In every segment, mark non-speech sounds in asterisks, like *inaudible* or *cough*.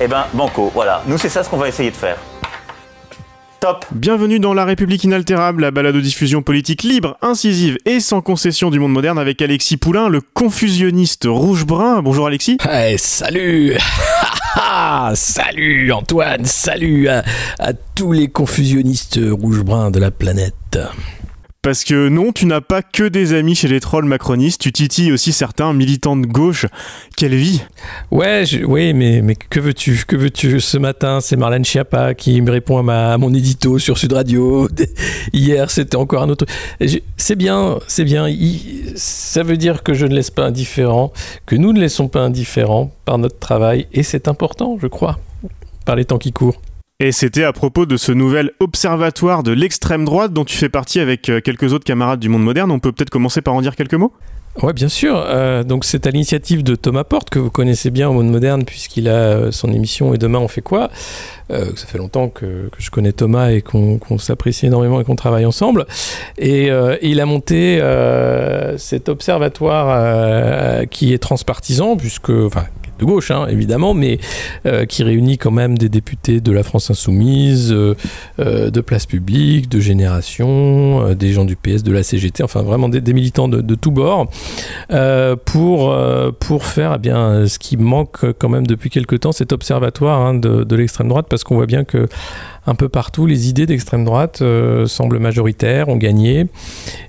Eh ben, banco, voilà. Nous, c'est ça ce qu'on va essayer de faire. Top Bienvenue dans La République inaltérable, la balade de diffusion politique libre, incisive et sans concession du monde moderne avec Alexis Poulain, le confusionniste rouge-brun. Bonjour Alexis. Hey, salut *laughs* Salut Antoine, salut à, à tous les confusionnistes rouge-brun de la planète. Parce que non, tu n'as pas que des amis chez les trolls macronistes, tu titilles aussi certains militants de gauche. Quelle vie Ouais, oui, mais, mais que veux-tu Que veux-tu Ce matin, c'est Marlène Schiappa qui me répond à, ma, mon édito sur Sud Radio. *laughs* Hier, c'était encore un autre. C'est bien, c'est bien. Ça veut dire que je ne laisse pas indifférent, que nous ne laissons pas indifférents par notre travail, et c'est important, je crois, par les temps qui courent. Et c'était à propos de ce nouvel observatoire de l'extrême droite dont tu fais partie avec euh, quelques autres camarades du monde moderne. On peut peut-être commencer par en dire quelques mots? Ouais, bien sûr. Euh, donc c'est à l'initiative de Thomas Porte que vous connaissez bien au monde moderne puisqu'il a euh, son émission Et demain on fait quoi? Ça fait longtemps que, je connais Thomas et qu'on s'apprécie énormément et qu'on travaille ensemble. Et, il a monté cet observatoire qui est transpartisan puisque, de gauche hein, évidemment, mais euh, qui réunit quand même des députés de la France insoumise, euh, euh, de Place Publique, de Génération, des gens du PS, de la CGT, enfin vraiment des, militants de, tous bords, pour, faire eh ce qui manque quand même depuis quelques temps, cet observatoire hein, de l'extrême droite, parce qu'on voit bien que un peu partout, les idées d'extrême droite euh, semblent majoritaires, ont gagné,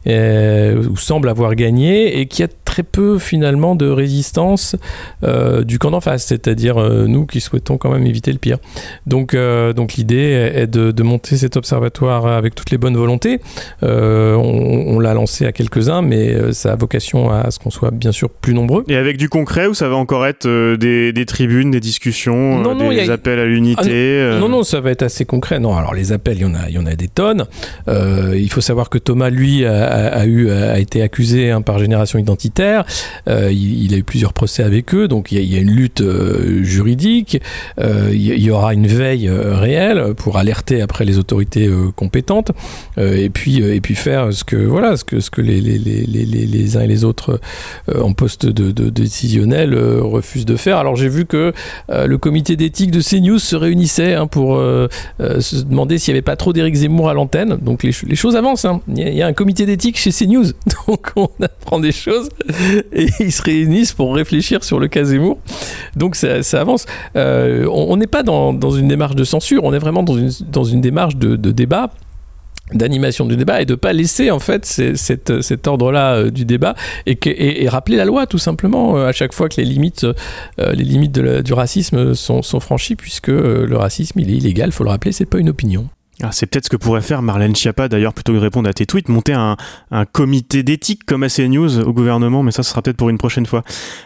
euh, ou semblent avoir gagné, et qu'il y a très peu finalement de résistance euh, du camp d'en face, c'est-à-dire nous qui souhaitons quand même éviter le pire. Donc, donc l'idée est de, de monter cet observatoire avec toutes les bonnes volontés. On on l'a lancé à quelques-uns, mais ça a vocation à ce qu'on soit bien sûr plus nombreux. Et avec du concret ou ça va encore être des, des tribunes, des discussions, Non, non, des a- appels à l'unité Ah, Non, non, ça va être assez concret. Non, alors les appels, il y en a, il y en a des tonnes. Euh, il faut savoir que Thomas, lui, a, été accusé hein, par Génération Identitaire. Euh, il, a eu plusieurs procès avec eux, donc il y a, une lutte euh, juridique. Il y- aura une veille réelle pour alerter après les autorités compétentes et puis et puis faire ce que voilà ce que ce que les uns et les autres en poste de, décisionnel refusent de faire. Alors j'ai vu que le comité d'éthique de CNews se réunissait hein, pour euh, se demander s'il n'y avait pas trop d'Éric Zemmour à l'antenne. Donc les, ch- les choses avancent. hein. Il, y a, un comité d'éthique chez CNews. *laughs* Donc on apprend des choses *laughs* et ils se réunissent pour réfléchir sur le cas Zemmour. Donc ça, avance. Euh, on n'est pas dans, une démarche de censure, on est vraiment dans une, démarche de débat d'animation du débat et de pas laisser en fait cette- cet ordre-là euh, du débat et, rappeler la loi tout simplement euh, à chaque fois que les limites, euh, les limites du racisme sont, franchies puisque le racisme il est illégal, faut le rappeler, c'est pas une opinion. Ah, c'est peut-être ce que pourrait faire Marlène Schiappa d'ailleurs plutôt que de répondre à tes tweets, monter un, un comité d'éthique comme à CNews au gouvernement, mais ça sera peut-être pour une prochaine fois.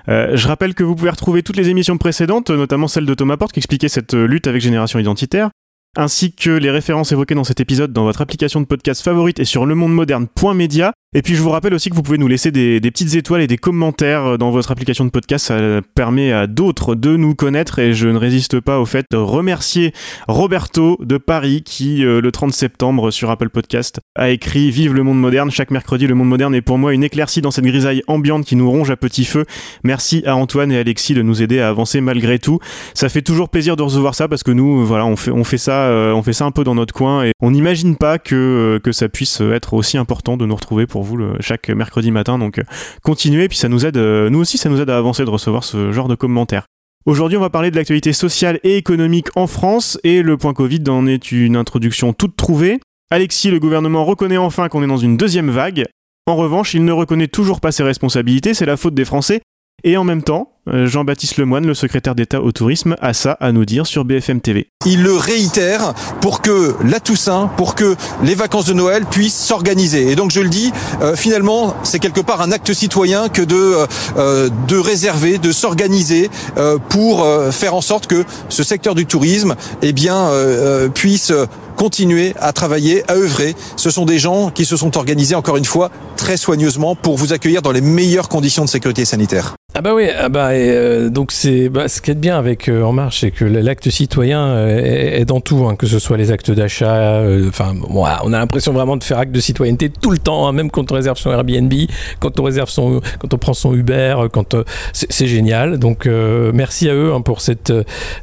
Je rappelle que vous pouvez retrouver toutes les émissions précédentes, notamment celle de Thomas Porte qui expliquait cette lutte avec Génération Identitaire, ainsi que les références évoquées dans cet épisode dans votre application de podcast favorite et sur lemondemoderne.media. Et puis je vous rappelle aussi que vous pouvez nous laisser des, petites étoiles et des commentaires dans votre application de podcast, ça permet à d'autres de nous connaître et je ne résiste pas au fait de remercier Roberto de Paris qui, euh, le 30 septembre sur Apple Podcast, a écrit Vive le monde moderne. Chaque mercredi, le monde moderne est pour moi une éclaircie dans cette grisaille ambiante qui nous ronge à petit feu. Merci à Antoine et Alexis de nous aider à avancer malgré tout. Ça fait toujours plaisir de recevoir ça parce que nous, voilà, on fait, on fait ça, euh, on fait ça un peu dans notre coin et on n'imagine pas que, euh, que ça puisse être aussi important de nous retrouver pour vous chaque mercredi matin. Donc, euh, continuez, puis ça nous aide, nous aussi, ça nous aide à avancer de recevoir ce genre de commentaires. Aujourd'hui, on va parler de l'actualité sociale et économique en France et le point Covid en est une introduction toute trouvée. Alexis, le gouvernement reconnaît enfin qu'on est dans une deuxième vague. En revanche, il ne reconnaît toujours pas ses responsabilités, c'est la faute des Français. Et en même temps, Jean-Baptiste Lemoine, le secrétaire d'État au tourisme, a ça à nous dire sur BFM TV. Il le réitère pour que la Toussaint, pour que les vacances de Noël puissent s'organiser. Et donc je le dis, euh, finalement, c'est quelque part un acte citoyen que de, euh, de réserver, de s'organiser euh, pour euh, faire en sorte que ce secteur du tourisme eh bien, euh, euh, puisse continuer à travailler, à œuvrer. Ce sont des gens qui se sont organisés, encore une fois, très soigneusement pour vous accueillir dans les meilleures conditions de sécurité sanitaire. Ah bah oui, ah bah, et, euh, donc c'est bah, ce qui est bien avec euh, En Marche, c'est que l'acte citoyen euh, est, dans tout, hein, que ce soit les actes d'achat. euh, Enfin, bon, voilà, on a l'impression vraiment de faire acte de citoyenneté tout le temps, hein, même quand on réserve son Airbnb, quand on réserve son, quand on prend son Uber, euh, quand c'est génial. Donc merci à eux hein, pour cette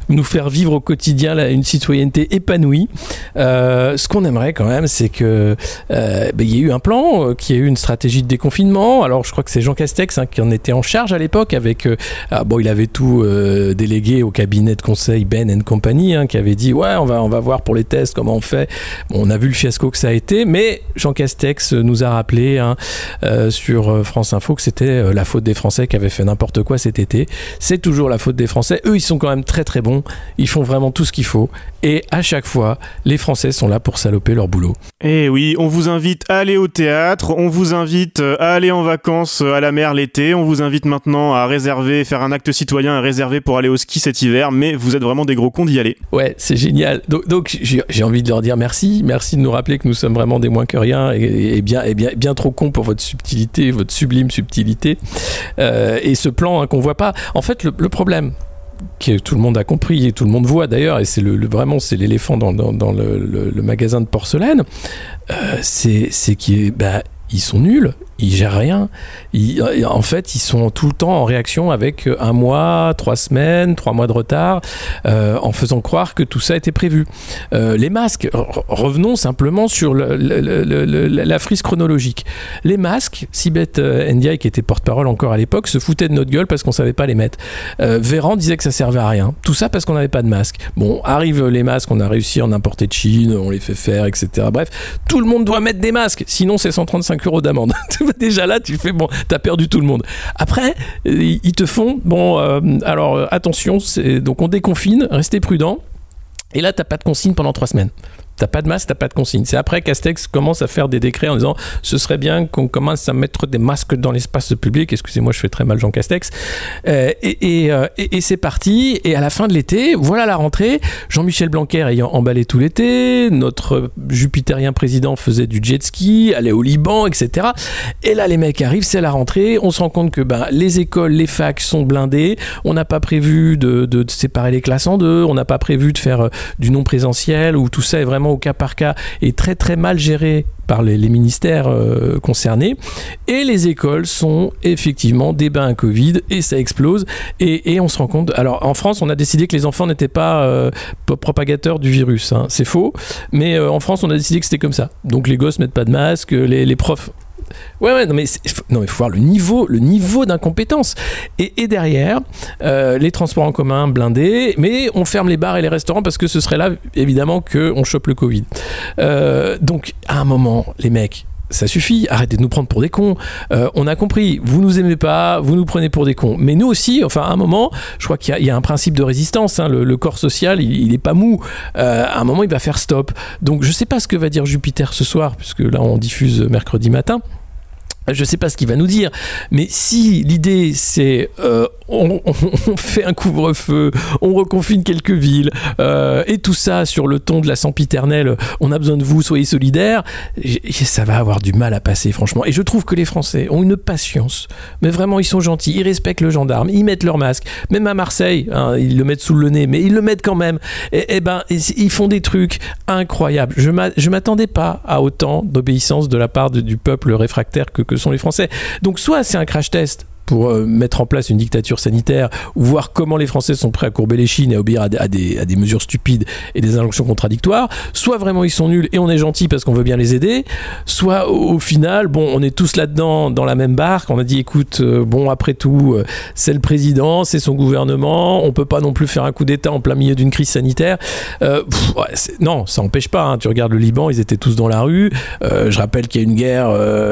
nous faire vivre au quotidien là, une citoyenneté épanouie. Euh, ce qu'on aimerait quand même, c'est que euh, bah, il y ait eu un plan, euh, qu'il y ait eu une stratégie de déconfinement. Alors je crois que c'est Jean Castex hein, qui en était en charge à l'époque avec ah, bon il avait tout délégué au cabinet de conseil Ben and Company hein, qui avait dit ouais on va on va voir pour les tests comment on fait. On a vu le fiasco que ça a été, mais Jean Castex nous a rappelé hein, sur France Info que c'était la faute des Français qui avaient fait n'importe quoi cet été. C'est toujours la faute des Français. Eux ils sont quand même très très bons. Ils font vraiment tout ce qu'il faut et à chaque fois les Français sont là pour saloper leur boulot. Eh oui, on vous invite à aller au théâtre, on vous invite à aller en vacances euh, à la mer l'été, on vous invite maintenant à réserver, faire un acte citoyen à réserver pour aller au ski cet hiver, mais vous êtes vraiment des gros cons d'y aller. Ouais, c'est génial. Donc, donc, j'ai j'ai envie de leur dire merci. Merci de nous rappeler que nous sommes vraiment des moins que rien et, et bien, et bien, bien trop cons pour votre subtilité, votre sublime subtilité. Euh, et ce plan hein, qu'on voit pas. En fait, le, le problème que tout le monde a compris et tout le monde voit d'ailleurs, et c'est le, vraiment c'est l'éléphant dans, le, magasin de porcelaine, euh, c'est qu'ils bah, sont nuls, ils gèrent rien. Ils- en fait, ils sont tout le temps en réaction avec un mois, trois semaines, trois mois de retard, euh, en faisant croire que tout ça était prévu. Euh, les masques, re- revenons simplement sur la frise chronologique. Les masques, Sibeth euh, Ndiaye, qui était porte-parole encore à l'époque, se foutait de notre gueule parce qu'on savait pas les mettre. Euh, Véran disait que ça servait à rien. Tout ça parce qu'on n'avait pas de masque. Bon, arrivent les masques, on a réussi à en importer de Chine, on les fait faire, etc. Bref, tout le monde doit mettre des masques, sinon c'est 135 euros d'amende. *laughs* *laughs* Déjà là, tu fais bon, t'as perdu tout le monde. Après, ils te font bon. euh, alors euh, attention, donc on déconfine, restez prudents. Et là, t'as pas de consigne pendant trois semaines. T'as pas de masque, t'as pas de consigne. C'est après Castex commence à faire des décrets en disant ce serait bien qu'on commence à mettre des masques dans l'espace public. Excusez-moi, je fais très mal Jean Castex. Euh, euh, et- c'est parti. Et à la fin de l'été, voilà la rentrée. Jean-Michel Blanquer ayant emballé tout l'été, notre jupitérien président faisait du jet ski, allait au Liban, etc. Et là, les mecs arrivent, c'est la rentrée. On se rend compte que ben, les écoles, les facs sont blindées. On n'a pas prévu de, de séparer les classes en deux. On n'a pas prévu de faire euh, du non présentiel où tout ça est vraiment au cas par cas et très très mal géré par les, ministères euh, concernés. Et les écoles sont effectivement des bains à Covid et ça explose. Et, on se rend compte. Alors en France, on a décidé que les enfants n'étaient pas euh, propagateurs du virus. hein. C'est faux. Mais euh, en France, on a décidé que c'était comme ça. Donc les gosses mettent pas de masque, les profs. Ouais, ouais, non mais non faut voir le niveau, le niveau d'incompétence. Et, derrière, euh, les transports en commun blindés, mais on ferme les bars et les restaurants parce que ce serait là évidemment que on chope le Covid. Euh, donc à un moment, les mecs. Ça suffit, arrêtez de nous prendre pour des cons. Euh, on a compris, vous nous aimez pas, vous nous prenez pour des cons. Mais nous aussi, enfin, à un moment, je crois qu'il y, a- un principe de résistance. hein. Le, corps social, il, il est pas mou. À un moment, il va faire stop. Donc, je sais pas ce que va dire Jupiter ce soir, puisque là, on diffuse mercredi matin. Je sais pas ce qu'il va nous dire, mais si l'idée c'est euh, *laughs* on, fait un couvre-feu, on reconfine quelques villes euh, et tout ça sur le ton de la sempiternelle, on a besoin de vous, soyez solidaires, ça va avoir du mal à passer franchement. Et je trouve que les Français ont une patience, mais vraiment ils sont gentils, ils respectent le gendarme, ils mettent leur masque, même à Marseille, hein, ils le mettent sous le nez, mais ils le mettent quand même. Et, et ben et c- ils font des trucs incroyables. Je je m'attendais pas à autant d'obéissance de la part du peuple réfractaire que sont les Français. Donc soit c'est un crash test pour euh, mettre en place une dictature sanitaire ou voir comment les Français sont prêts à courber les chines et à obéir à des, à des- à des mesures stupides et des injonctions contradictoires, soit vraiment ils sont nuls et on est gentil parce qu'on veut bien les aider, soit au, final, bon, on est tous là-dedans dans la même barque, on a dit écoute, euh, bon, après tout, euh, c'est le président, c'est son gouvernement, on peut pas non plus faire un coup d'État en plein milieu d'une crise sanitaire. Non, ça empêche pas, hein. tu regardes le Liban, ils étaient tous dans la rue, je rappelle qu'il y a une guerre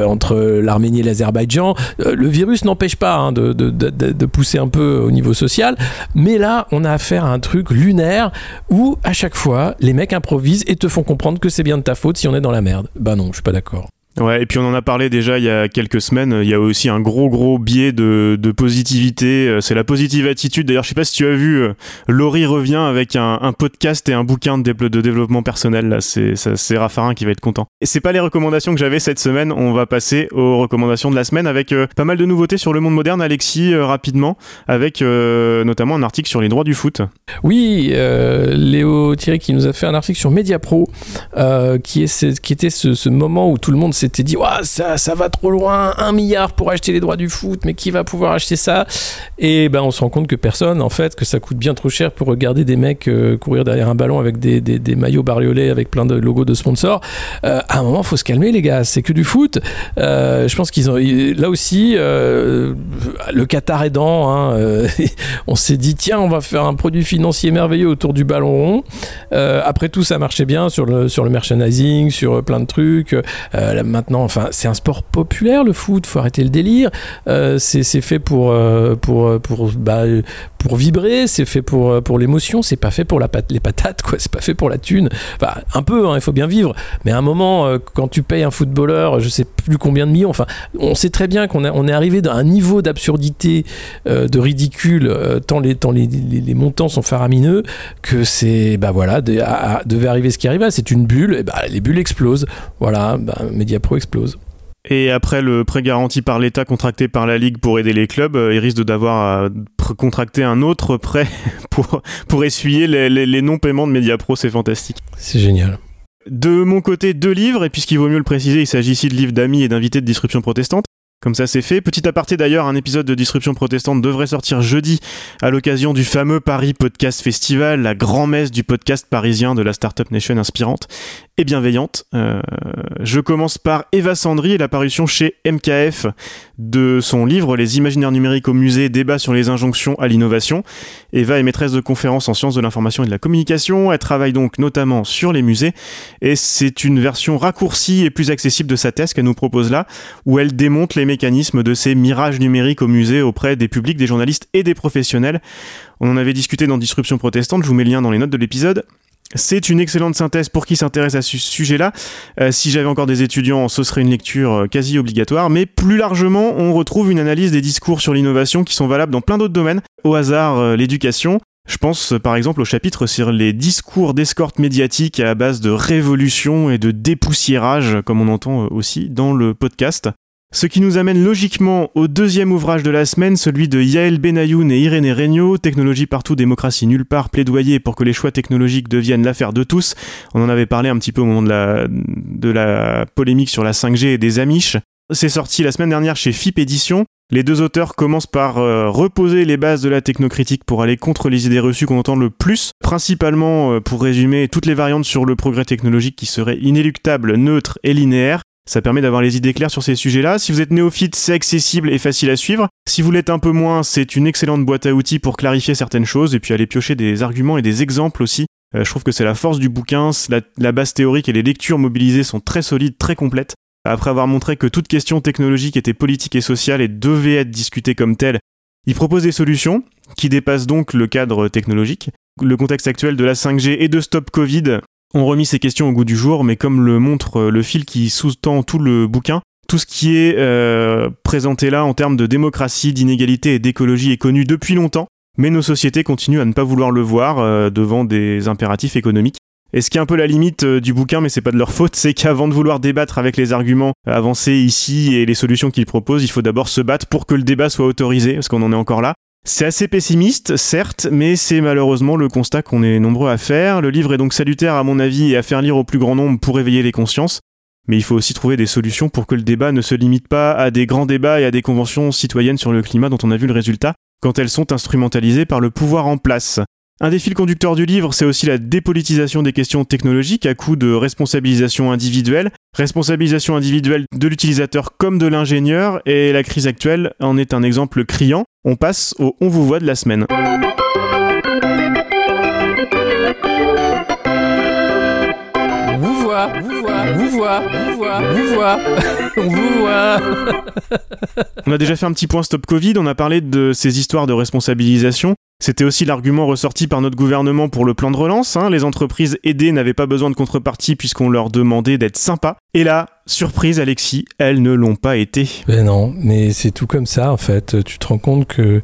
entre l'Arménie et l'Azerbaïdjan, le virus n'empêche pas hein, de, pousser un peu au niveau social. Mais là, on a affaire à un truc lunaire où à chaque fois, les mecs improvisent et te font comprendre que c'est bien de ta faute si on est dans la merde. Bah non, je suis pas d'accord. Ouais, et puis on en a parlé déjà il y a quelques semaines. Il y a aussi un gros gros biais de, de positivité. Euh, c'est la positive attitude. D'ailleurs, je sais pas si tu as vu, euh, Laurie revient avec un, podcast et un bouquin de, développement personnel. Là, c'est Raffarin qui va être content. Et c'est pas les recommandations que j'avais cette semaine. On va passer aux recommandations de la semaine avec euh, pas mal de nouveautés sur le monde moderne. Alexis, rapidement, avec notamment un article sur les droits du foot. Oui, Léo Thierry qui nous a fait un article sur Mediapro, qui qui était ce, ce moment où tout le monde s'est s'était dit ça, ça va trop loin, un milliard pour acheter les droits du foot, mais qui va pouvoir acheter ça? Et ben on se rend compte que personne, en fait, que ça coûte bien trop cher pour regarder des mecs euh, courir derrière un ballon avec des, des, maillots bariolés avec plein de logos de sponsors. Euh, à un moment, faut se calmer, les gars. C'est que du foot. Euh, je pense qu'ils ont là aussi le Qatar aidant. Hein, *laughs* on s'est dit tiens, on va faire un produit financier merveilleux autour du ballon rond. après tout, ça marchait bien sur le sur le merchandising, sur plein de trucs maintenant, enfin, c'est un sport populaire le foot, faut arrêter le délire. Euh, c'est fait pour, euh, pour, pour, bah, pour vibrer, c'est fait pour, pour l'émotion, c'est pas fait pour la les patates, quoi, *laughs* c'est pas fait pour la thune. Enfin, un peu, hein, il faut bien vivre, mais à un moment, euh, quand tu payes un footballeur, je sais plus combien de millions, enfin, on sait très bien qu'on on est arrivé dans un niveau d'absurdité, de ridicule, tant, les, tant les, les, montants sont faramineux, que c'est, bah voilà, devait arriver ce qui arriva, c'est une bulle, bah, les bulles explosent. Voilà, bah, Pro explose. Et après le prêt garanti par l'État contracté par la Ligue pour aider les clubs, euh, il risque d'avoir à contracter un autre prêt *laughs* pour, pour essuyer les, les, non-paiements de Mediapro, c'est fantastique. C'est génial. De mon côté, deux livres, et puisqu'il vaut mieux le préciser, il s'agit ici de livres d'amis et d'invités de disruption protestante. Comme ça c'est fait. Petit aparté d'ailleurs, un épisode de Disruption protestante devrait sortir jeudi à l'occasion du fameux Paris Podcast Festival, la grand-messe du podcast parisien de la Startup Nation inspirante et bienveillante. Euh, je commence par Eva Sandry et l'apparition chez MKF de son livre Les imaginaires numériques au musée, débat sur les injonctions à l'innovation. Eva est maîtresse de conférences en sciences de l'information et de la communication. Elle travaille donc notamment sur les musées et c'est une version raccourcie et plus accessible de sa thèse qu'elle nous propose là, où elle démonte les mécanismes de ces mirages numériques au musée auprès des publics, des journalistes et des professionnels. On en avait discuté dans Disruption protestante, je vous mets le lien dans les notes de l'épisode. C'est une excellente synthèse pour qui s'intéresse à ce sujet-là. Euh, si j'avais encore des étudiants, ce serait une lecture euh, quasi obligatoire. Mais plus largement, on retrouve une analyse des discours sur l'innovation qui sont valables dans plein d'autres domaines. Au hasard, euh, l'éducation. Je pense par exemple au chapitre sur les discours d'escorte médiatique à base de révolution et de dépoussiérage, comme on entend aussi dans le podcast. Ce qui nous amène logiquement au deuxième ouvrage de la semaine, celui de Yael Benayoun et Irénée Regnault, Technologie partout, démocratie nulle part, plaidoyer pour que les choix technologiques deviennent l'affaire de tous. On en avait parlé un petit peu au moment de la, polémique sur la 5G et des Amish. C'est sorti la semaine dernière chez FIP Édition. Les deux auteurs commencent par euh, reposer les bases de la technocritique pour aller contre les idées reçues qu'on entend le plus, principalement euh, pour résumer toutes les variantes sur le progrès technologique qui seraient inéluctables, neutres et linéaires, ça permet d'avoir les idées claires sur ces sujets-là. Si vous êtes néophyte, c'est accessible et facile à suivre. Si vous l'êtes un peu moins, c'est une excellente boîte à outils pour clarifier certaines choses et puis aller piocher des arguments et des exemples aussi. Euh, je trouve que c'est la force du bouquin. La, base théorique et les lectures mobilisées sont très solides, très complètes. Après avoir montré que toute question technologique était politique et sociale et devait être discutée comme telle, il propose des solutions qui dépassent donc le cadre technologique. Le contexte actuel de la 5G et de Stop Covid ont remis ces questions au goût du jour, mais comme le montre euh, le fil qui sous-tend tout le bouquin, tout ce qui est euh, présenté là en termes de démocratie, d'inégalité et d'écologie est connu depuis longtemps, mais nos sociétés continuent à ne pas vouloir le voir euh, devant des impératifs économiques. Et ce qui est un peu la limite du bouquin, mais c'est pas de leur faute, *laughs* c'est qu'avant de vouloir débattre avec les arguments avancés ici et les solutions qu'ils proposent, il faut d'abord se battre pour que le débat soit autorisé, parce qu'on en est encore là. C'est assez pessimiste, certes, mais c'est malheureusement le constat qu'on est nombreux à faire. Le livre est donc salutaire à mon avis et à faire lire au plus grand nombre pour éveiller les consciences. Mais il faut aussi trouver des solutions pour que le débat ne se limite pas à des grands débats et à des conventions citoyennes sur le climat dont on a vu le résultat, quand elles sont instrumentalisées par le pouvoir en place. Un des fils conducteurs du livre, c'est aussi la dépolitisation des questions technologiques à coup de responsabilisation individuelle, responsabilisation individuelle de l'utilisateur comme de l'ingénieur, et la crise actuelle en est un exemple criant. On passe au On vous voit de la semaine. vous voit, vous voit, vous voit, vous voit. voit, on vous voit, *laughs* on vous voit. On a déjà fait un petit point stop Covid, on a parlé de ces histoires de responsabilisation. C'était aussi l'argument ressorti par notre gouvernement pour le plan de relance. hein. Les entreprises aidées n'avaient pas besoin de contrepartie puisqu'on leur demandait d'être sympas. Et là, surprise Alexis, elles ne l'ont pas été. Ben non, mais c'est tout comme ça en fait. Tu te rends compte que.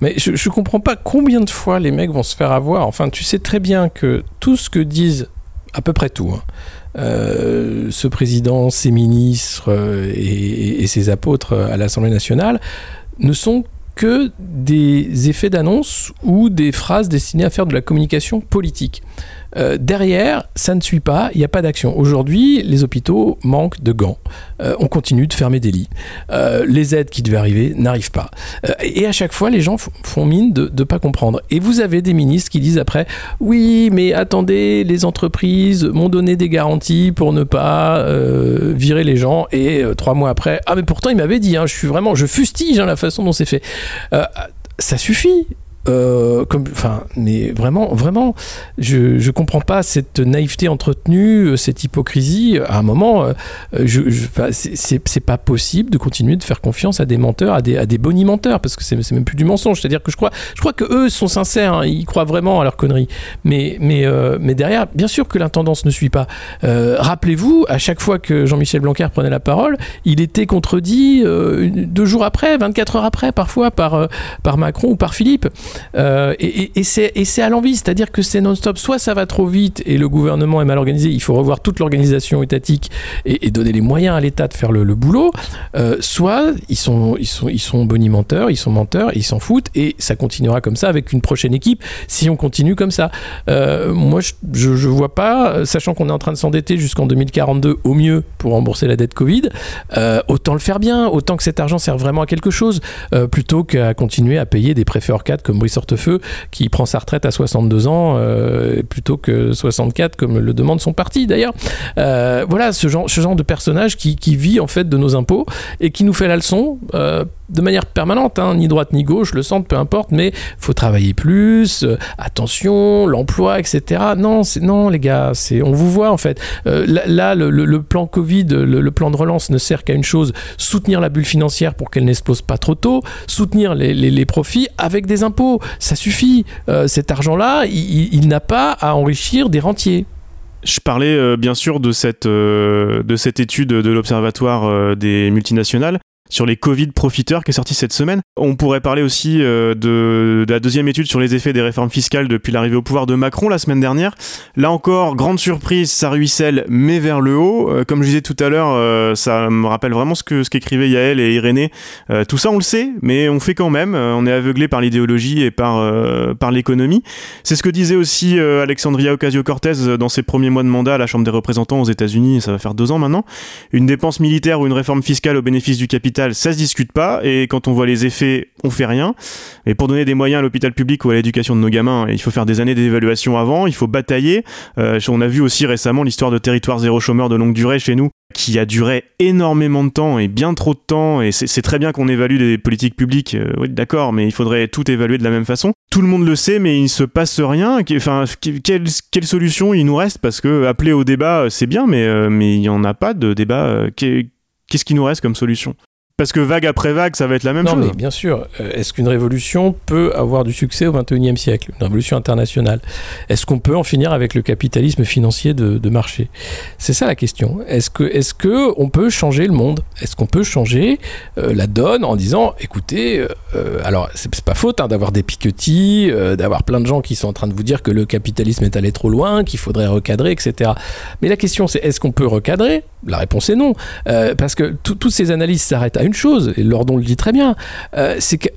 Mais je, je comprends pas combien de fois les mecs vont se faire avoir. Enfin, tu sais très bien que tout ce que disent, à peu près tout, hein, euh, ce président, ses ministres euh, et, et ses apôtres à l'Assemblée nationale, ne sont que des effets d'annonce ou des phrases destinées à faire de la communication politique. Euh, derrière, ça ne suit pas, il n'y a pas d'action. Aujourd'hui, les hôpitaux manquent de gants. Euh, on continue de fermer des lits. Euh, les aides qui devaient arriver n'arrivent pas. Et à chaque fois, les gens font mine de ne pas comprendre. Et vous avez des ministres qui disent après Oui, mais attendez, les entreprises m'ont donné des garanties pour ne pas virer les gens. Et trois mois après, ah, mais pourtant, il m'avait dit, hein, je suis vraiment, je fustige hein, la façon dont c'est fait. Ça suffit. Euh, comme, enfin, mais vraiment, vraiment, je, je comprends pas cette naïveté entretenue, euh, cette hypocrisie. À un moment, euh, je, je- c'est- pas possible de continuer de faire confiance à des menteurs, à des, à des bonimenteurs, parce que c'est même plus du mensonge. C'est-à-dire que je crois, je crois que eux sont sincères, hein, ils croient vraiment à leurs conneries. Mais, mais, euh, mais derrière, bien sûr que l'intendance ne suit pas. Rappelez-vous, à chaque fois que Jean-Michel Blanquer prenait la parole, il était contredit deux jours après, 24 heures après, parfois par, par Macron ou par Philippe. Euh, et c'est à l'envie, c'est-à-dire que c'est non-stop. Soit ça va trop vite et le gouvernement est mal organisé, il faut revoir toute l'organisation étatique et, donner les moyens à l'État de faire le, boulot. Euh, soit ils sont, ils, sont, ils sont bonimenteurs, ils sont menteurs, ils s'en foutent et ça continuera comme ça avec une prochaine équipe si on continue comme ça. Euh, moi, je, je vois pas, sachant qu'on est en train de s'endetter jusqu'en 2042 au mieux pour rembourser la dette Covid, autant le faire bien, autant que cet argent serve vraiment à quelque chose, plutôt qu'à continuer à payer des préfets hors cadre comme Brice Hortefeux qui prend sa retraite à 62 ans euh, plutôt que 64 comme le demande son parti d'ailleurs. Euh, voilà ce genre, ce genre de personnage qui, vit en fait de nos impôts et qui nous fait la leçon euh, de manière permanente, hein, ni droite ni gauche, le centre, peu importe, mais faut travailler plus, attention, l'emploi, etc. Non, c'est non les gars, c'est on vous voit en fait. Là, le, plan Covid, le, plan de relance ne sert qu'à une chose soutenir la bulle financière pour qu'elle n'explose pas trop tôt, soutenir les profits avec des impôts. Ça suffit. Euh, cet argent-là, il, n'a pas à enrichir des rentiers. Je parlais euh, bien sûr de cette, euh, de cette étude de l'Observatoire des multinationales sur les Covid profiteurs qui est sortie cette semaine. On pourrait parler aussi euh, de, la deuxième étude sur les effets des réformes fiscales depuis l'arrivée au pouvoir de Macron la semaine dernière. Là encore, grande surprise, ça ruisselle mais vers le haut. Euh, comme je disais tout à l'heure, euh, ça me rappelle vraiment ce que ce qu'écrivaient Yael et Irénée. Tout ça on le sait, mais on fait quand même. On est aveuglé par l'idéologie et par, par l'économie. C'est ce que disait aussi Alexandria Ocasio-Cortez dans ses premiers mois de mandat à la Chambre des représentants aux États-Unis, ça va faire deux ans maintenant. Une dépense militaire ou une réforme fiscale au bénéfice du capital, ça se discute pas, et quand on voit les effets, on fait rien. Et pour donner des moyens à l'hôpital public ou à l'éducation de nos gamins, il faut faire des années d'évaluation avant, il faut batailler. Euh, on a vu aussi récemment l'histoire de territoire zéro chômeur de longue durée chez nous, qui a duré énormément de temps et bien trop de temps. Et c'est très bien qu'on évalue des politiques publiques, euh, oui, d'accord, mais il faudrait tout évaluer de la même façon. Tout le monde le sait, mais il se passe rien. Enfin, qu- quelle, solution il nous reste? Parce que appeler au débat, euh, c'est bien, mais mais il y en a pas de débat. qu'est- Qu'est-ce qui nous reste comme solution? Parce que vague après vague, ça va être la même non, chose. mais bien sûr. Euh, Est-ce qu'une révolution peut avoir du succès au XXIe siècle? Une révolution internationale Est-ce qu'on peut en finir avec le capitalisme financier de, de marché? C'est ça la question. Est-ce que, est-ce que on peut changer le monde? Est-ce qu'on peut changer euh, la donne en disant, écoutez, euh, alors c'est pas faute hein, d'avoir des piquetis, euh, d'avoir plein de gens qui sont en train de vous dire que le capitalisme est allé trop loin, qu'il faudrait recadrer, etc. Mais la question c'est, est-ce qu'on peut recadrer? La réponse est non. Euh, parce que tout- toutes ces analyses s'arrêtent à une chose, et Lordon le dit très bien, euh, c'est que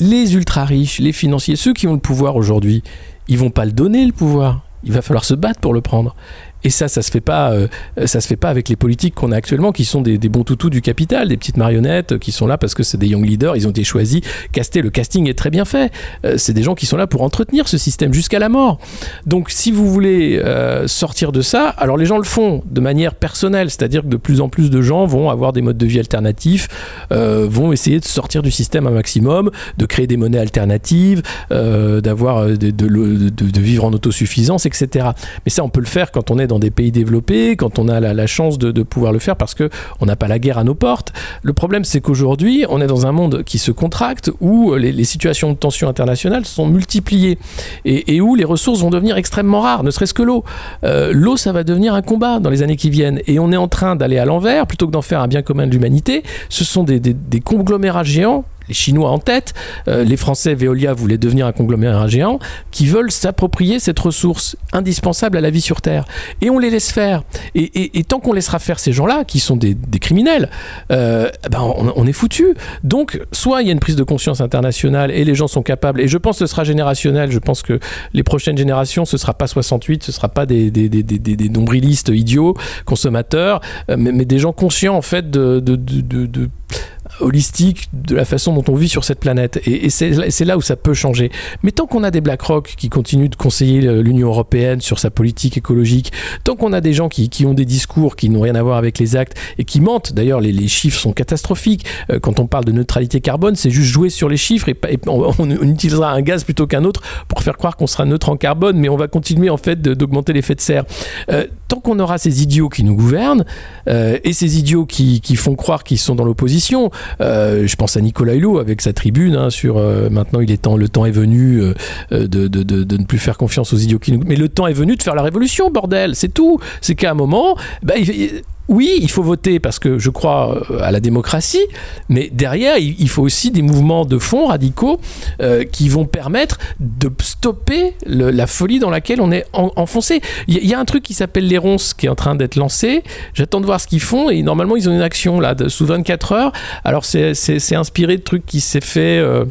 les ultra riches, les financiers, ceux qui ont le pouvoir aujourd'hui, ils vont pas le donner le pouvoir. Il va falloir se battre pour le prendre. Et ça, ça se fait pas, euh, ça se fait pas avec les politiques qu'on a actuellement, qui sont des, bons toutous du capital, des petites marionnettes euh, qui sont là parce que c'est des young leaders, ils ont été choisis, castés. Le casting est très bien fait. Euh, c'est des gens qui sont là pour entretenir ce système jusqu'à la mort. Donc, si vous voulez sortir de ça, alors les gens le font de manière personnelle, c'est-à-dire que de plus en plus de gens vont avoir des modes de vie alternatifs, vont essayer de sortir du système un maximum, de créer des monnaies alternatives, d'avoir de- de vivre en autosuffisance, etc. Mais ça, on peut le faire quand on est dans des pays développés, quand on a la, chance de, pouvoir le faire parce que on n'a pas la guerre à nos portes. Le problème, c'est qu'aujourd'hui, on est dans un monde qui se contracte où les, situations de tension internationale sont multipliées et, où les ressources vont devenir extrêmement rares, ne serait-ce que l'eau. Euh, l'eau, ça va devenir un combat dans les années qui viennent et on est en train d'aller à l'envers plutôt que d'en faire un bien commun de l'humanité. Ce sont des conglomérats géants Chinois en tête, euh, les Français, Veolia voulaient devenir un conglomérat géant, qui veulent s'approprier cette ressource indispensable à la vie sur Terre. Et on les laisse faire. Et, tant qu'on laissera faire ces gens-là, qui sont des, criminels, euh, ben on, est foutu. Donc, soit il y a une prise de conscience internationale et les gens sont capables, et je pense que ce sera générationnel, je pense que les prochaines générations, ce sera pas 68, ce sera pas des, nombrilistes idiots, consommateurs, euh, mais, des gens conscients en fait de holistique de la façon dont on vit sur cette planète. Et, c'est là où ça peut changer. Mais tant qu'on a des BlackRock qui continuent de conseiller l'Union européenne sur sa politique écologique, tant qu'on a des gens qui, ont des discours qui n'ont rien à voir avec les actes et qui mentent, d'ailleurs les, chiffres sont catastrophiques. Euh, quand on parle de neutralité carbone, c'est juste jouer sur les chiffres et, on, utilisera un gaz plutôt qu'un autre pour faire croire qu'on sera neutre en carbone, mais on va continuer en fait d'augmenter l'effet de serre. Euh, tant qu'on aura ces idiots qui nous gouvernent euh, et ces idiots qui, qui font croire qu'ils sont dans l'opposition, euh, je pense à Nicolas Hulot avec sa tribune hein, sur euh, maintenant il est temps, le temps est venu euh, de, ne plus faire confiance aux idiots qui nous. Mais le temps est venu de faire la révolution, bordel, c'est tout. C'est qu'à un moment, bah, oui, il faut voter parce que je crois euh, à la démocratie, mais derrière, il faut aussi des mouvements de fond radicaux euh, qui vont permettre de stopper la folie dans laquelle on est enfoncé. Il y, a un truc qui s'appelle les ronces qui est en train d'être lancé. J'attends de voir ce qu'ils font et normalement, ils ont une action là sous 24 heures. Alors, c'est inspiré de trucs qui s'est fait. Euh,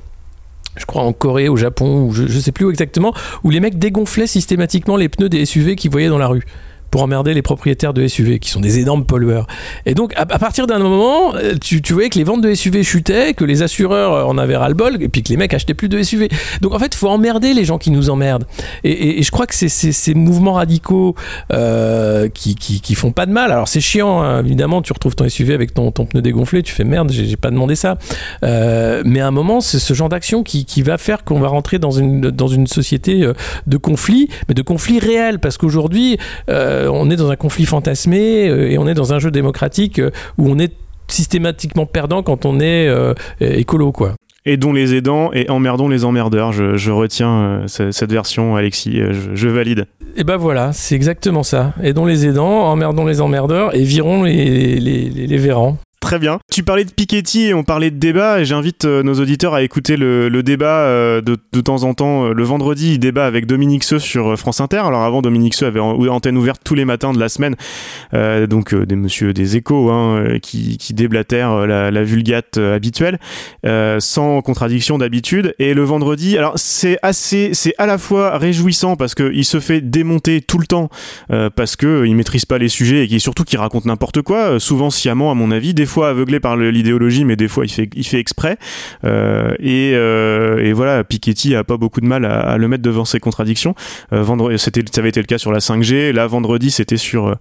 je crois en Corée, au Japon, ou je, je sais plus où exactement, où les mecs dégonflaient systématiquement les pneus des SUV qu'ils voyaient dans la rue pour emmerder les propriétaires de SUV, qui sont des énormes pollueurs. Et donc, à, partir d'un moment, euh, tu, tu, voyais que les ventes de SUV chutaient, que les assureurs euh, en avaient ras-le-bol, et puis que les mecs achetaient plus de SUV. Donc, en fait, il faut emmerder les gens qui nous emmerdent. Et, je crois que c'est ces mouvements radicaux euh, qui, qui, font pas de mal. Alors, c'est chiant, hein. évidemment, tu retrouves ton SUV avec ton, ton pneu dégonflé, tu fais merde, j'ai pas demandé ça. mais à un moment, c'est ce genre d'action qui, qui, va faire qu'on va rentrer dans une, dans une société de conflits, mais de conflits réels, parce qu'aujourd'hui, on est dans un conflit fantasmé euh, et on est dans un jeu démocratique euh, où on est systématiquement perdant quand on est écolo, quoi. Aidons les aidants et emmerdons les emmerdeurs. Je, retiens cette version, Alexis. Je, valide. Et ben voilà, c'est exactement ça. Aidons les aidants, emmerdons les emmerdeurs et virons les, les, les, les Très bien. Tu parlais de Piketty et on parlait de débat et j'invite euh, nos auditeurs à écouter le, débat euh, de, de, temps en temps. Euh, le vendredi, il débat avec Dominique Seux sur France Inter. Alors avant, Dominique Seux avait antenne ouverte tous les matins de la semaine. donc des monsieur des échos hein, qui, déblatèrent la, vulgate habituelle sans contradiction d'habitude. Et le vendredi, alors c'est assez, c'est à la fois réjouissant parce qu'il se fait démonter tout le temps parce qu'il il maîtrise pas les sujets et surtout qu'il raconte n'importe quoi, souvent sciemment à mon avis. Des fois aveuglé par l'idéologie, mais des fois il fait, il fait exprès. Euh, et, euh, et, voilà, Piketty a pas beaucoup de mal à, le mettre devant ses contradictions. Euh, vendredi, ça avait été le cas sur la 5G. Là, vendredi, c'était sur,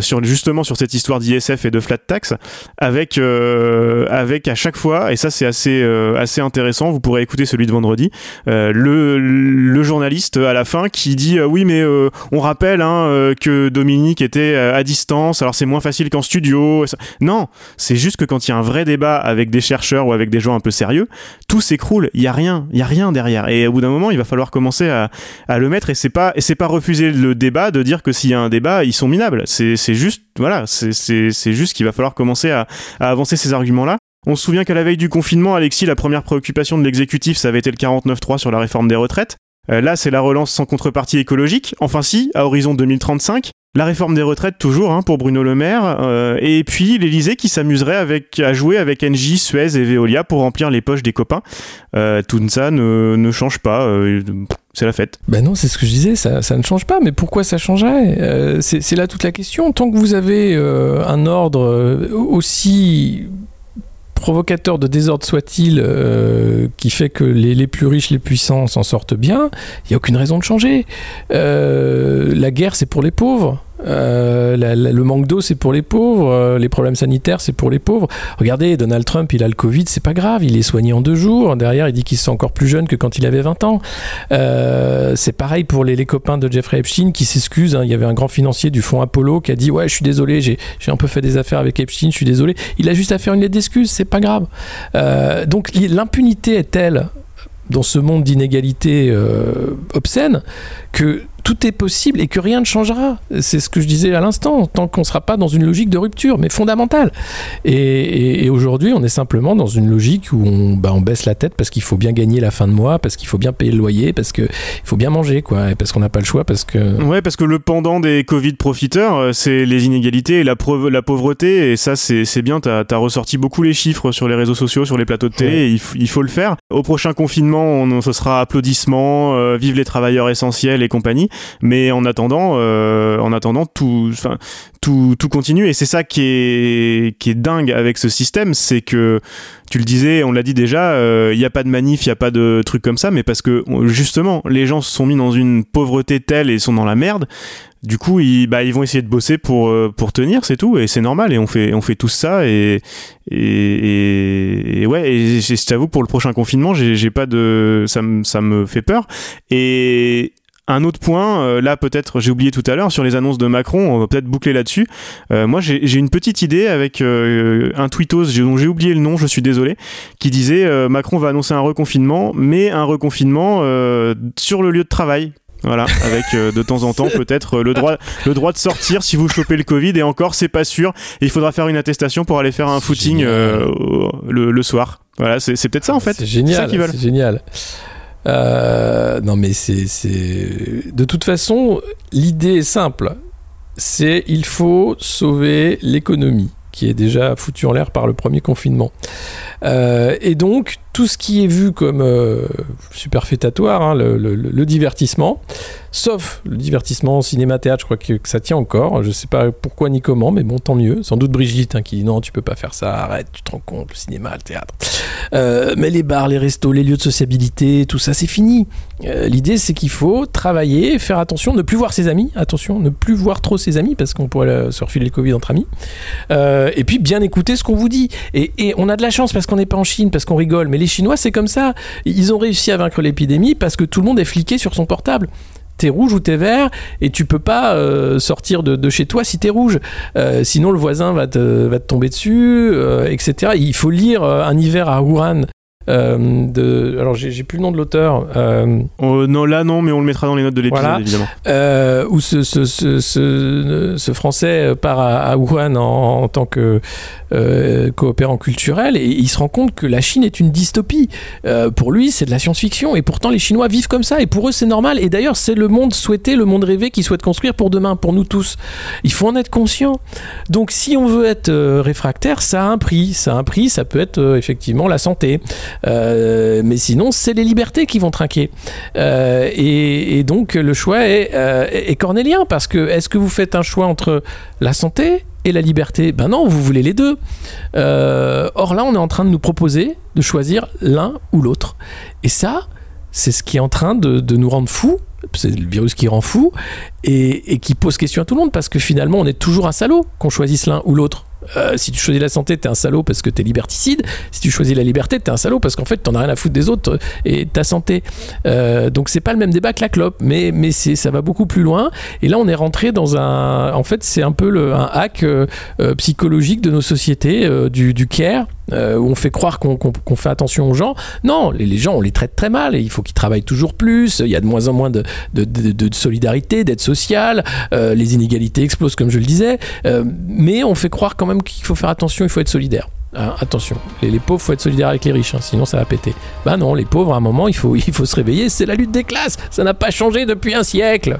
sur justement sur cette histoire d'ISF et de flat tax, avec, avec à chaque fois, et ça c'est assez, assez intéressant. Vous pourrez écouter celui de vendredi. le, le journaliste à la fin qui dit oui, mais on rappelle hein, que Dominique était à distance, alors c'est moins facile qu'en studio. Non, c'est juste que quand il y a un vrai débat avec des chercheurs ou avec des gens un peu sérieux, tout s'écroule. Il y a rien, il y a rien derrière. Et au bout d'un moment, il va falloir commencer à, le mettre. Et c'est pas et c'est pas refuser le débat de dire que s'il y a un débat, ils sont minables. C'est juste voilà, c'est juste qu'il va falloir commencer à, avancer ces arguments-là. On se souvient qu'à la veille du confinement, Alexis, la première préoccupation de l'exécutif, ça avait été le 49.3 sur la réforme des retraites. Euh, là, c'est la relance sans contrepartie écologique. Enfin si, à horizon 2035. La réforme des retraites toujours hein, pour Bruno Le Maire. Euh, et puis l'Elysée qui s'amuserait à jouer avec Engie, Suez et Veolia pour remplir les poches des copains. Euh, tout ça ne, change pas. c'est la fête. Ben non, c'est ce que je disais, ça, ne change pas. Mais pourquoi ça changerait? C'est là toute la question. Tant que vous avez un ordre aussi provocateur de désordre soit-il, euh, qui fait que les, plus riches, les puissants s'en sortent bien, il n'y a aucune raison de changer. Euh, la guerre, c'est pour les pauvres. Euh, le manque d'eau, c'est pour les pauvres. Euh, les problèmes sanitaires, c'est pour les pauvres. Regardez, Donald Trump, il a le Covid, c'est pas grave. Il est soigné en deux jours. Derrière, il dit qu'il se sent encore plus jeune que quand il avait 20 ans. Euh, c'est pareil pour les, copains de Jeffrey Epstein qui s'excusent. hein. Il y avait un grand financier du fonds Apollo qui a dit Ouais, je suis désolé, j'ai un peu fait des affaires avec Epstein, je suis désolé. Il a juste à faire une lettre d'excuse, c'est pas grave. Donc li- l'impunité est telle dans ce monde d'inégalité euh, obscène que tout est possible et que rien ne changera. C'est ce que je disais à l'instant, tant qu'on ne sera pas dans une logique de rupture, mais fondamentale. Et, et- et aujourd'hui, on est simplement dans une logique où on, bah, on baisse la tête parce qu'il faut bien gagner la fin de mois, parce qu'il faut bien payer le loyer, parce qu'il faut bien manger, quoi, et parce qu'on n'a pas le choix, parce que... Ouais, parce que le pendant des Covid profiteurs, euh, c'est les inégalités et la, pauvreté. Et ça, c'est bien. T'as as ressorti beaucoup les chiffres sur les réseaux sociaux, sur les plateaux de télé. Ouais. et il, faut le faire. Au prochain confinement, on, ce sera applaudissements, euh, vive les travailleurs essentiels et compagnie. Mais en attendant, euh, en attendant, tout, tout, tout continue. Et c'est ça qui est, qui est dingue avec ce système, c'est que tu le disais, on l'a dit déjà, il n'y a pas de manif, il n'y a pas de trucs comme ça, mais parce que justement, les gens se sont mis dans une pauvreté telle et sont dans la merde. Du coup, ils, bah, ils vont essayer de bosser pour, euh, pour tenir, c'est tout, et c'est normal, et on fait, on fait tous ça, et, et, et, ouais, et je t'avoue, pour le prochain confinement, j'ai pas de, ça, me- ça me fait peur. Et un autre point, euh, là peut-être j'ai oublié tout à l'heure, sur les annonces de Macron, on va peut-être boucler là-dessus. Euh, moi j'ai une petite idée avec euh, un tweetos dont j'ai oublié le nom, je suis désolé, qui disait euh, Macron va annoncer un reconfinement, mais un reconfinement sur le lieu de travail. Voilà, avec euh, de temps en temps peut-être euh, le droit, le droit de sortir si vous chopez le Covid et encore c'est pas sûr. Il faudra faire une attestation pour aller faire un footing euh, le, le soir. Voilà, c'est peut-être ça en fait. C'est génial. ça qu'ils veulent. C'est génial. Euh, non, mais c'est, c'est. De toute façon, l'idée est simple. C'est il faut sauver l'économie, qui est déjà foutue en l'air par le premier confinement. Euh, et donc, tout ce qui est vu comme euh, superfétatoire, hein, le, divertissement, sauf le divertissement cinéma, théâtre, je crois que, ça tient encore. Je sais pas pourquoi ni comment, mais bon, tant mieux. Sans doute Brigitte hein, qui dit non, tu peux pas faire ça, arrête, tu te rends compte, le cinéma, le théâtre. Euh, mais les bars, les restos, les lieux de sociabilité, tout ça, c'est fini. Euh, L'idée, c'est qu'il faut travailler, faire attention, ne plus voir ses amis, attention, ne plus voir trop ses amis, parce qu'on pourrait euh, se refiler le Covid entre amis. Et puis bien écouter ce qu'on vous dit. Et, et on a de la chance parce qu'on n'est pas en Chine, parce qu'on rigole. Mais les Chinois, c'est comme ça. Ils ont réussi à vaincre l'épidémie parce que tout le monde est fliqué sur son portable. T'es rouge ou t'es vert et tu peux pas euh, sortir de, chez toi si t'es rouge. Euh, sinon le voisin va te, tomber dessus, euh, etc. Il faut lire Un hiver à Wuhan. Euh, de, alors j'ai plus le nom de l'auteur. euh, Oh, non, là non, mais on le mettra dans les notes de l'épisode Voilà. évidemment. euh, où ce, ce, ce, ce, ce Français part à, à Wuhan en, en tant que coopérant culturel et il se rend compte que la Chine est une dystopie. Pour lui, c'est de la science-fiction et pourtant les Chinois vivent comme ça et pour eux c'est normal. Et d'ailleurs, c'est le monde souhaité, le monde rêvé qu'ils souhaitent construire pour demain, pour nous tous. Il faut en être conscient. Donc si on veut être euh, réfractaire, ça a un prix. Ça a un prix, ça peut être euh, effectivement la santé. Euh, mais sinon, c'est les libertés qui vont trinquer. Euh, et, donc le choix est, euh, est cornélien parce que est-ce que vous faites un choix entre la santé et la liberté? Ben non, vous voulez les deux. Or là, on est en train de nous proposer de choisir l'un ou l'autre. Et ça, c'est ce qui est en train de, nous rendre fous. C'est le virus qui rend fou et qui pose question à tout le monde parce que finalement, on est toujours un salaud qu'on choisisse l'un ou l'autre. Euh, si tu choisis la santé, t'es un salaud parce que t'es liberticide. Si tu choisis la liberté, t'es un salaud parce qu'en fait, t'en as rien à foutre des autres et de ta santé. Euh, donc c'est pas le même débat que la clope, mais mais ça va beaucoup plus loin. Et là, on est rentré dans un, en fait, c'est un peu un hack euh, euh, psychologique de nos sociétés, euh, du, du care. Euh, où on fait croire qu'on fait attention aux gens. Non, les, gens, on les traite très mal il faut qu'ils travaillent toujours plus. Il y a de moins en moins de, solidarité, d'aide sociale. euh, les inégalités explosent, comme je le disais. Euh, mais on fait croire quand même qu'il faut faire attention, il faut être solidaire. Hein, attention, les, les pauvres, faut être solidaire avec les riches, hein, sinon ça va péter. Bah non, les pauvres, à un moment, il faut *laughs* se réveiller. C'est la lutte des classes. Ça n'a pas changé depuis un siècle.